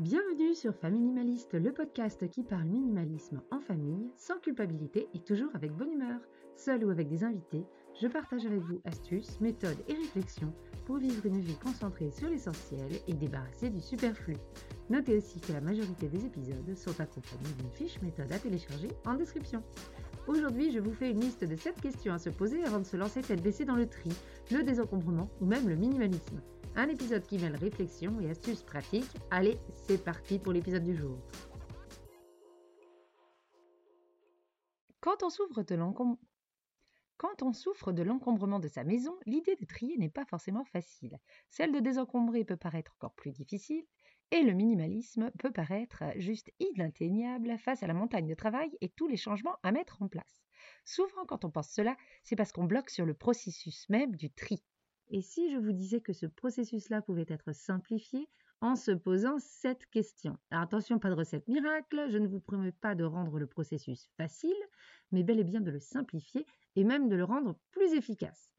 Bienvenue sur Familimaliste, le podcast qui parle minimalisme en famille, sans culpabilité et toujours avec bonne humeur. Seul ou avec des invités, je partage avec vous astuces, méthodes et réflexions pour vivre une vie concentrée sur l'essentiel et débarrassée du superflu. Notez aussi que la majorité des épisodes sont accompagnés d'une fiche méthode à télécharger en description. Aujourd'hui, je vous fais une liste de 7 questions à se poser avant de se lancer tête baissée dans le tri, le désencombrement ou même le minimalisme. Un épisode qui mêle réflexion et astuces pratiques. Allez, c'est parti pour l'épisode du jour. Quand on souffre de l'encombrement de sa maison, l'idée de trier n'est pas forcément facile. Celle de désencombrer peut paraître encore plus difficile, et le minimalisme peut paraître juste inatteignable face à la montagne de travail et tous les changements à mettre en place. Souvent, quand on pense cela, c'est parce qu'on bloque sur le processus même du tri. Et si je vous disais que ce processus-là pouvait être simplifié en se posant cette question? Alors attention, pas de recette miracle, je ne vous promets pas de rendre le processus facile, mais bel et bien de le simplifier et même de le rendre plus efficace.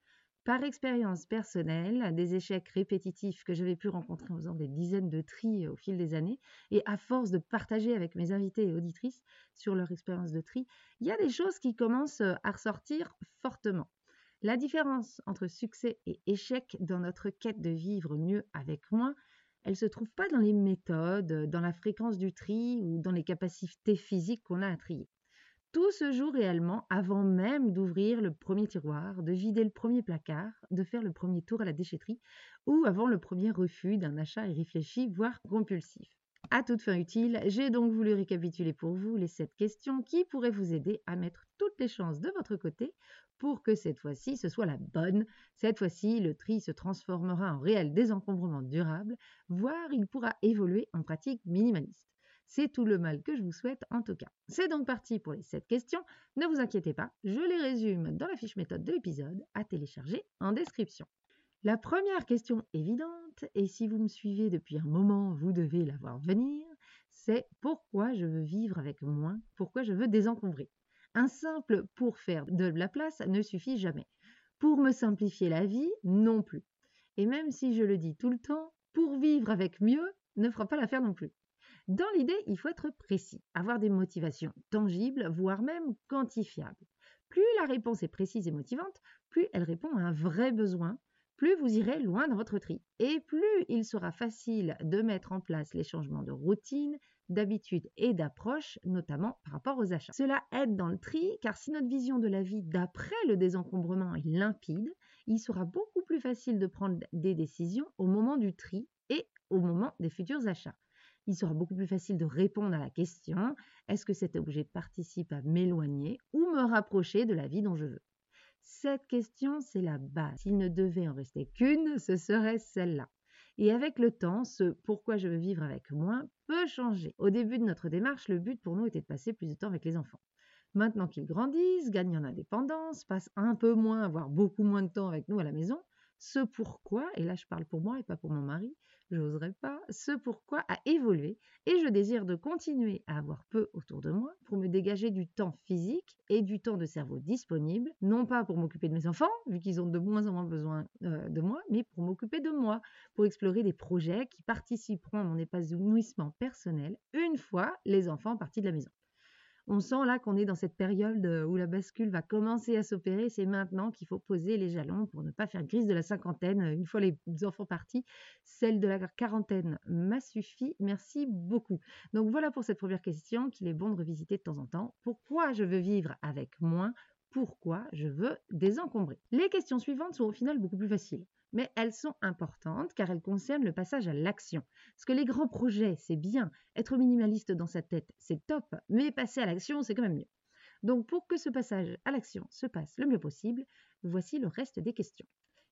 Par expérience personnelle, des échecs répétitifs que j'avais pu rencontrer en faisant des dizaines de tris au fil des années, et à force de partager avec mes invités et auditrices sur leur expérience de tri, il y a des choses qui commencent à ressortir fortement. La différence entre succès et échec dans notre quête de vivre mieux avec moins, elle ne se trouve pas dans les méthodes, dans la fréquence du tri ou dans les capacités physiques qu'on a à trier. Tout se joue réellement avant même d'ouvrir le premier tiroir, de vider le premier placard, de faire le premier tour à la déchetterie ou avant le premier refus d'un achat irréfléchi, voire compulsif. À toute fin utile, j'ai donc voulu récapituler pour vous les sept questions qui pourraient vous aider à mettre toutes les chances de votre côté pour que cette fois-ci ce soit la bonne. Cette fois-ci, le tri se transformera en réel désencombrement durable, voire il pourra évoluer en pratique minimaliste. C'est tout le mal que je vous souhaite en tout cas. C'est donc parti pour les 7 questions. Ne vous inquiétez pas, je les résume dans la fiche méthode de l'épisode à télécharger en description. La première question évidente, et si vous me suivez depuis un moment, vous devez la voir venir, c'est pourquoi je veux vivre avec moins, pourquoi je veux désencombrer? Un simple pour faire de la place ne suffit jamais. Pour me simplifier la vie, non plus. Et même si je le dis tout le temps, pour vivre avec mieux ne fera pas l'affaire non plus. Dans l'idée, il faut être précis, avoir des motivations tangibles, voire même quantifiables. Plus la réponse est précise et motivante, plus elle répond à un vrai besoin, plus vous irez loin dans votre tri. Et plus il sera facile de mettre en place les changements de routine, d'habitude et d'approche, notamment par rapport aux achats. Cela aide dans le tri, car si notre vision de la vie d'après le désencombrement est limpide, il sera beaucoup plus facile de prendre des décisions au moment du tri et au moment des futurs achats. Il sera beaucoup plus facile de répondre à la question est-ce que cet objet participe à m'éloigner ou me rapprocher de la vie dont je veux? Cette question, c'est la base. S'il ne devait en rester qu'une, ce serait celle-là. Et avec le temps, ce pourquoi je veux vivre avec moins peut changer. Au début de notre démarche, le but pour nous était de passer plus de temps avec les enfants. Maintenant qu'ils grandissent, gagnent en indépendance, passent un peu moins, voire beaucoup moins de temps avec nous à la maison, ce pourquoi, et là je parle pour moi et pas pour mon mari, j'oserais pas, ce pourquoi a évolué et je désire de continuer à avoir peu autour de moi pour me dégager du temps physique et du temps de cerveau disponible, non pas pour m'occuper de mes enfants, vu qu'ils ont de moins en moins besoin euh, de moi, mais pour m'occuper de moi, pour explorer des projets qui participeront à mon épanouissement personnel une fois les enfants partis de la maison. On sent là qu'on est dans cette période euh, où la bascule va commencer à s'opérer. C'est maintenant qu'il faut poser les jalons pour ne pas faire grise de la cinquantaine. Euh, une fois les enfants partis, celle de la quarantaine m'a suffi. Merci beaucoup. Donc voilà pour cette première question qu'il est bon de revisiter de temps en temps. Pourquoi je veux vivre avec moins? Pourquoi je veux désencombrer? Les questions suivantes sont au final beaucoup plus faciles mais elles sont importantes car elles concernent le passage à l'action. Parce que les grands projets, c'est bien, être minimaliste dans sa tête, c'est top, mais passer à l'action, c'est quand même mieux. Donc pour que ce passage à l'action se passe le mieux possible, voici le reste des questions.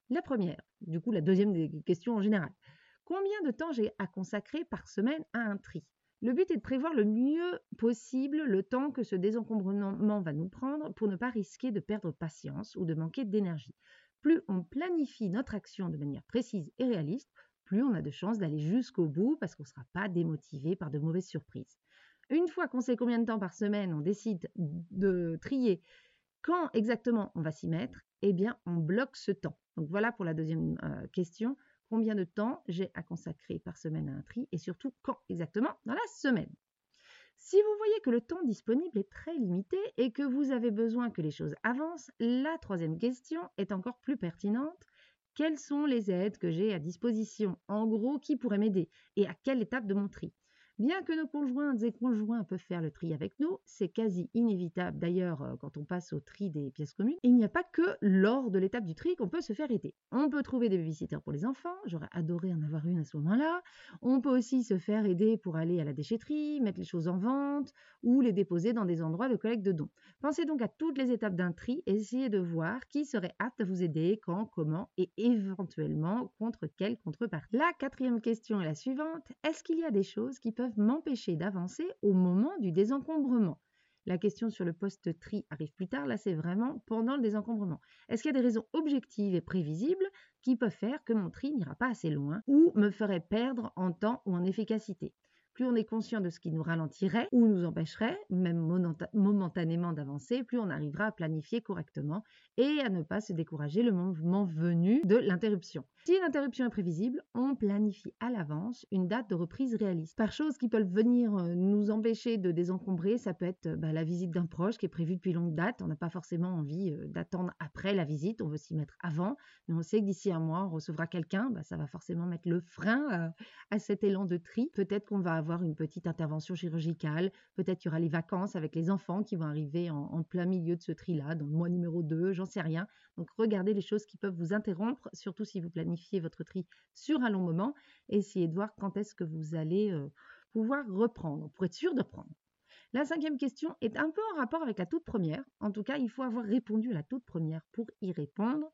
La première, du coup la deuxième des questions en général. Combien de temps j'ai à consacrer par semaine à un tri? Le but est de prévoir le mieux possible le temps que ce désencombrement va nous prendre pour ne pas risquer de perdre patience ou de manquer d'énergie plus on planifie notre action de manière précise et réaliste, plus on a de chances d'aller jusqu'au bout parce qu'on ne sera pas démotivé par de mauvaises surprises. Une fois qu'on sait combien de temps par semaine on décide de trier quand exactement on va s'y mettre, eh bien on bloque ce temps. Donc voilà pour la deuxième euh, question. combien de temps j'ai à consacrer par semaine à un tri et surtout quand exactement? Dans la semaine. Si vous voyez que le temps disponible est très limité et que vous avez besoin que les choses avancent, la troisième question est encore plus pertinente. Quelles sont les aides que j'ai à disposition En gros, qui pourrait m'aider Et à quelle étape de mon tri? Bien que nos conjointes et conjoints peuvent faire le tri avec nous, c'est quasi inévitable d'ailleurs euh, quand on passe au tri des pièces communes. il n'y a pas que lors de l'étape du tri qu'on peut se faire aider. On peut trouver des babysitters pour les enfants, j'aurais adoré en avoir une à ce moment-là. On peut aussi se faire aider pour aller à la déchetterie, mettre les choses en vente ou les déposer dans des endroits de collecte de dons. Pensez donc à toutes les étapes d'un tri et essayez de voir qui serait apte à vous aider, quand, comment et éventuellement contre quelle contrepartie. La quatrième question est la suivante. Est-ce qu'il y a des choses qui peuvent m'empêcher d'avancer au moment du désencombrement. La question sur le poste tri arrive plus tard, là c'est vraiment pendant le désencombrement. Est-ce qu'il y a des raisons objectives et prévisibles qui peuvent faire que mon tri n'ira pas assez loin ou me ferait perdre en temps ou en efficacité? Plus on est conscient de ce qui nous ralentirait ou nous empêcherait, même momentanément d'avancer, plus on arrivera à planifier correctement et à ne pas se décourager le moment venu de l'interruption. Si l'interruption est prévisible, on planifie à l'avance une date de reprise réaliste. Par choses qui peuvent venir euh, nous empêcher de désencombrer, ça peut être bah, la visite d'un proche qui est prévue depuis longue date. On n'a pas forcément envie euh, d'attendre après la visite, on veut s'y mettre avant, mais on sait que d'ici un mois, on recevra quelqu'un, bah, ça va forcément mettre le frein euh, à cet élan de tri. Peut-être qu'on va avoir une petite intervention chirurgicale, peut-être qu'il y aura les vacances avec les enfants qui vont arriver en, en plein milieu de ce tri-là, dans le mois numéro 2, j'en sais rien. Donc regardez les choses qui peuvent vous interrompre, surtout si vous planifiez votre tri sur un long moment, et essayez de voir quand est-ce que vous allez euh, pouvoir reprendre, pour être sûr de reprendre. La cinquième question est un peu en rapport avec la toute première. En tout cas, il faut avoir répondu à la toute première pour y répondre.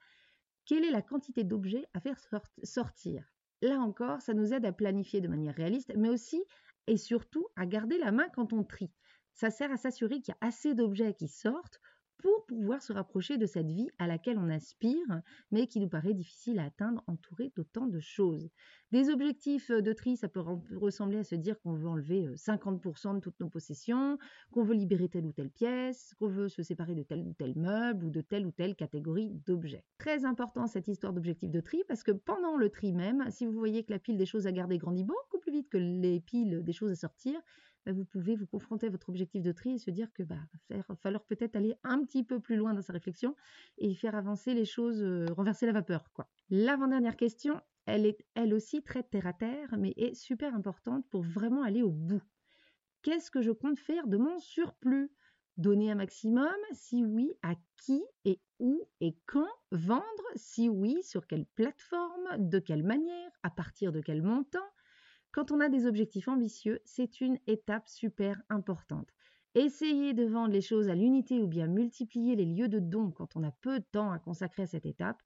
Quelle est la quantité d'objets à faire sortir? Là encore, ça nous aide à planifier de manière réaliste, mais aussi et surtout à garder la main quand on trie. Ça sert à s'assurer qu'il y a assez d'objets qui sortent pour pouvoir se rapprocher de cette vie à laquelle on aspire, mais qui nous paraît difficile à atteindre entourée d'autant de choses. Des objectifs de tri, ça peut ressembler à se dire qu'on veut enlever 50% de toutes nos possessions, qu'on veut libérer telle ou telle pièce, qu'on veut se séparer de tel ou tel meuble ou de telle ou telle catégorie d'objets. Très important cette histoire d'objectif de tri parce que pendant le tri même, si vous voyez que la pile des choses à garder grandit beaucoup plus vite que les piles des choses à sortir, vous pouvez vous confronter à votre objectif de tri et se dire que bah, falloir peut-être aller un petit peu plus loin dans sa réflexion et faire avancer les choses, euh, renverser la vapeur. quoi. L'avant-dernière question, elle est elle aussi très terre à terre, mais est super importante pour vraiment aller au bout. Qu'est-ce que je compte faire de mon surplus? Donner un maximum Si oui, à qui et où et quand? Vendre Si oui, sur quelle plateforme? De quelle manière? À partir de quel montant? Quand on a des objectifs ambitieux, c'est une étape super importante. Essayez de vendre les choses à l'unité ou bien multiplier les lieux de dons quand on a peu de temps à consacrer à cette étape.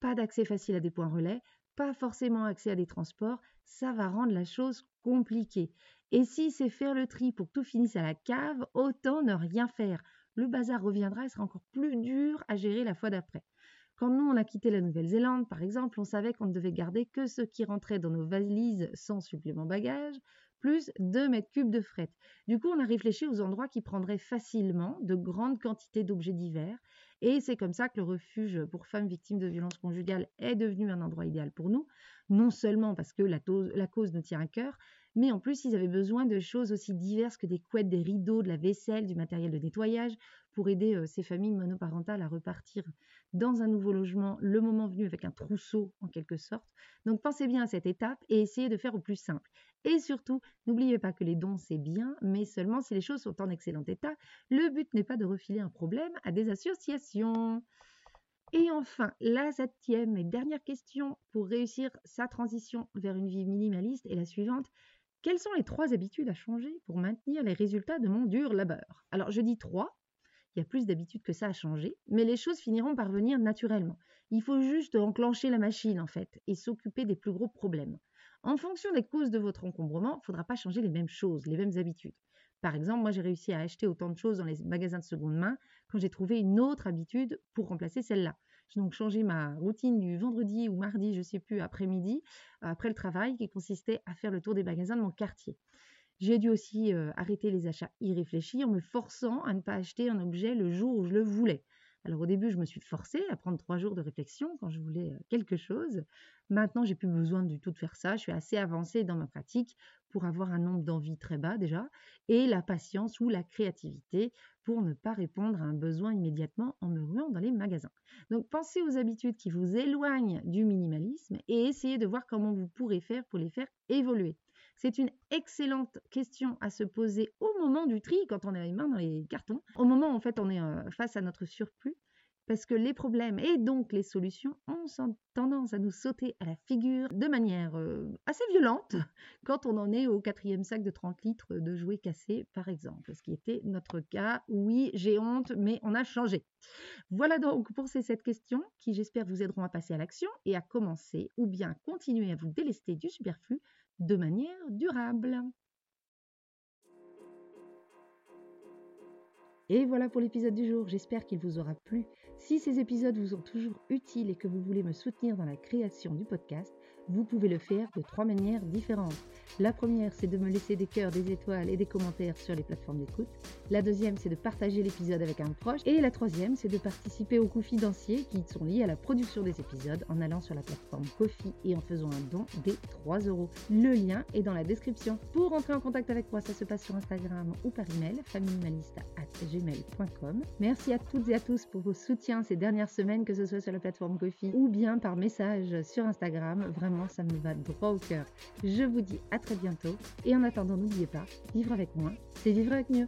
Pas d'accès facile à des points relais, pas forcément accès à des transports, ça va rendre la chose compliquée. Et si c'est faire le tri pour que tout finisse à la cave, autant ne rien faire. Le bazar reviendra et sera encore plus dur à gérer la fois d'après. Quand nous, on a quitté la Nouvelle-Zélande, par exemple, on savait qu'on ne devait garder que ce qui rentrait dans nos valises sans supplément bagage, plus 2 mètres cubes de fret. Du coup, on a réfléchi aux endroits qui prendraient facilement de grandes quantités d'objets divers. Et c'est comme ça que le refuge pour femmes victimes de violences conjugales est devenu un endroit idéal pour nous. Non seulement parce que la, cause nous tient à cœur, mais en plus, ils avaient besoin de choses aussi diverses que des couettes, des rideaux, de la vaisselle, du matériel de nettoyage pour aider euh, ces familles monoparentales à repartir dans un nouveau logement le moment venu avec un trousseau en quelque sorte. Donc pensez bien à cette étape et essayez de faire au plus simple. Et surtout, n'oubliez pas que les dons c'est bien, mais seulement si les choses sont en excellent état. Le but n'est pas de refiler un problème à des associations. Et enfin, la septième et dernière question pour réussir sa transition vers une vie minimaliste est la suivante. Quelles sont les trois habitudes à changer pour maintenir les résultats de mon dur labeur? Alors je dis trois, il y a plus d'habitudes que ça à changer, mais les choses finiront par venir naturellement. Il faut juste enclencher la machine en fait et s'occuper des plus gros problèmes. En fonction des causes de votre encombrement, il ne faudra pas changer les mêmes choses, les mêmes habitudes. Par exemple, moi j'ai réussi à acheter autant de choses dans les magasins de seconde main quand j'ai trouvé une autre habitude pour remplacer celle-là. J'ai donc changé ma routine du vendredi ou mardi, je ne sais plus, après-midi, après le travail, qui consistait à faire le tour des magasins de mon quartier. J'ai dû aussi euh, arrêter les achats irréfléchis en me forçant à ne pas acheter un objet le jour où je le voulais. Alors au début, je me suis forcée à prendre trois jours de réflexion quand je voulais euh, quelque chose. Maintenant, j'ai plus besoin du tout de faire ça. Je suis assez avancée dans ma pratique pour avoir un nombre d'envies très bas déjà et la patience ou la créativité pour ne pas répondre à un besoin immédiatement en me ruant dans les magasins. Donc pensez aux habitudes qui vous éloignent du minimalisme et essayez de voir comment vous pourrez faire pour les faire évoluer. C'est une excellente question à se poser au moment du tri, quand on a les mains dans les cartons, au moment en fait on est euh, face à notre surplus parce que les problèmes et donc les solutions ont tendance à nous sauter à la figure de manière euh, assez violente quand on en est au quatrième sac de 30 litres de jouets cassés, par exemple, ce qui était notre cas. Oui, j'ai honte, mais on a changé. Voilà donc pour ces sept questions qui, j'espère, vous aideront à passer à l'action et à commencer ou bien continuer à vous délester du superflu de manière durable. Et voilà pour l'épisode du jour, j'espère qu'il vous aura plu. Si ces épisodes vous sont toujours utiles et que vous voulez me soutenir dans la création du podcast, vous pouvez le faire de trois manières différentes. La première, c'est de me laisser des cœurs, des étoiles et des commentaires sur les plateformes d'écoute. La deuxième, c'est de partager l'épisode avec un proche. Et la troisième, c'est de participer aux coûts financiers qui sont liés à la production des épisodes en allant sur la plateforme Kofi et en faisant un don des 3 euros. Le lien est dans la description. Pour entrer en contact avec moi, ça se passe sur Instagram ou par email, famillemalista.gmail.com. Merci à toutes et à tous pour vos soutiens ces dernières semaines, que ce soit sur la plateforme Kofi ou bien par message sur Instagram. Vraiment, ça me va droit au cœur. Je vous dis à très bientôt. Et en attendant, n'oubliez pas, vivre avec moins, c'est vivre avec mieux.